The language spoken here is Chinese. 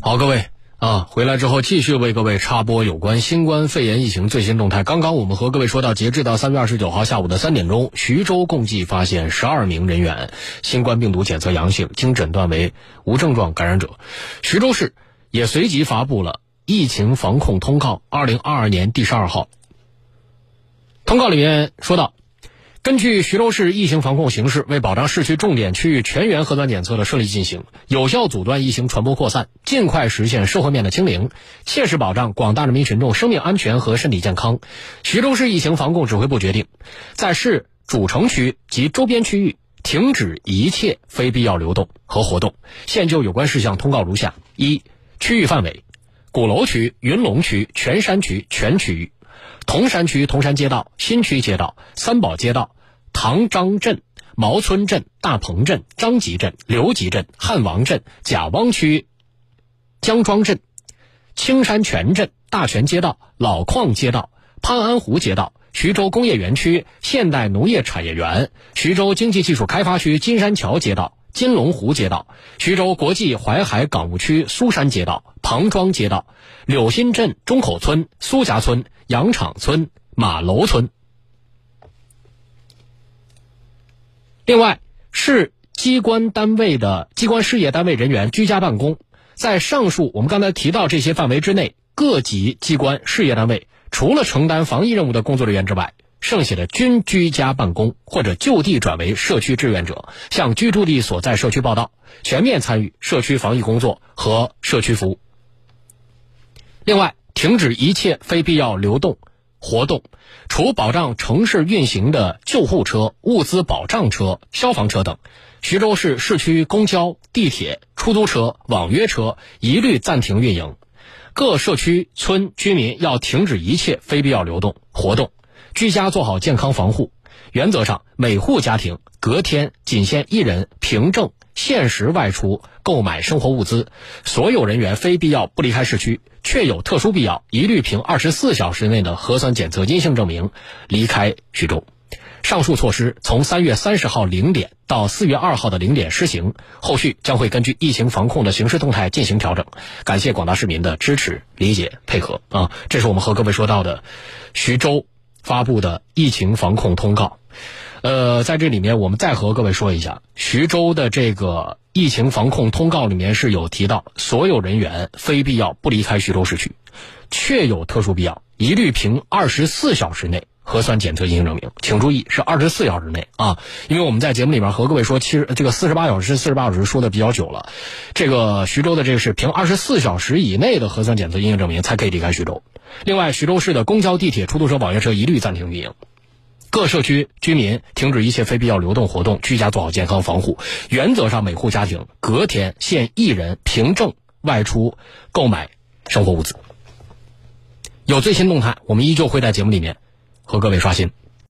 好，各位啊，回来之后继续为各位插播有关新冠肺炎疫情最新动态。刚刚我们和各位说到，截至到三月二十九号下午的三点钟，徐州共计发现十二名人员新冠病毒检测阳性，经诊断为无症状感染者。徐州市也随即发布了疫情防控通告，二零二二年第十二号。通告里面说到。根据徐州市疫情防控形势，为保障市区重点区域全员核酸检测的顺利进行，有效阻断疫情传播扩散，尽快实现社会面的清零，切实保障广大人民群众生命安全和身体健康，徐州市疫情防控指挥部决定，在市主城区及周边区域停止一切非必要流动和活动。现就有关事项通告如下：一、区域范围：鼓楼区、云龙区、泉山区全区域，铜山区铜山街道、新区街道、三宝街道。唐张镇、毛村镇、大鹏镇、张集镇、刘集镇、汉王镇、贾汪区、江庄镇、青山泉镇、大泉街道、老矿街道、潘安湖街道、徐州工业园区现代农业产业园、徐州经济技术开发区金山桥街道、金龙湖街道、徐州国际淮海港务区苏山街道、庞庄街道、柳新镇中口村、苏家村、杨场村、马楼村。另外，市机关单位的机关事业单位人员居家办公，在上述我们刚才提到这些范围之内，各级机关事业单位除了承担防疫任务的工作人员之外，剩下的均居家办公或者就地转为社区志愿者，向居住地所在社区报到，全面参与社区防疫工作和社区服务。另外，停止一切非必要流动。活动，除保障城市运行的救护车、物资保障车、消防车等，徐州市市区公交、地铁、出租车、网约车一律暂停运营。各社区村居民要停止一切非必要流动活动，居家做好健康防护。原则上，每户家庭隔天仅限一人凭证限时外出购买生活物资，所有人员非必要不离开市区。确有特殊必要，一律凭二十四小时内的核酸检测阴性证明离开徐州。上述措施从三月三十号零点到四月二号的零点施行，后续将会根据疫情防控的形势动态进行调整。感谢广大市民的支持、理解、配合啊！这是我们和各位说到的徐州发布的疫情防控通告。呃，在这里面，我们再和各位说一下，徐州的这个疫情防控通告里面是有提到，所有人员非必要不离开徐州市区，确有特殊必要，一律凭二十四小时内核酸检测阴性证明。请注意，是二十四小时内啊，因为我们在节目里面和各位说，其实这个四十八小时、四十八小时说的比较久了，这个徐州的这个是凭二十四小时以内的核酸检测阴性证明才可以离开徐州。另外，徐州市的公交、地铁、出租车、网约车一律暂停运营。各社区居民停止一切非必要流动活动，居家做好健康防护。原则上，每户家庭隔天限一人凭证外出购买生活物资。有最新动态，我们依旧会在节目里面和各位刷新。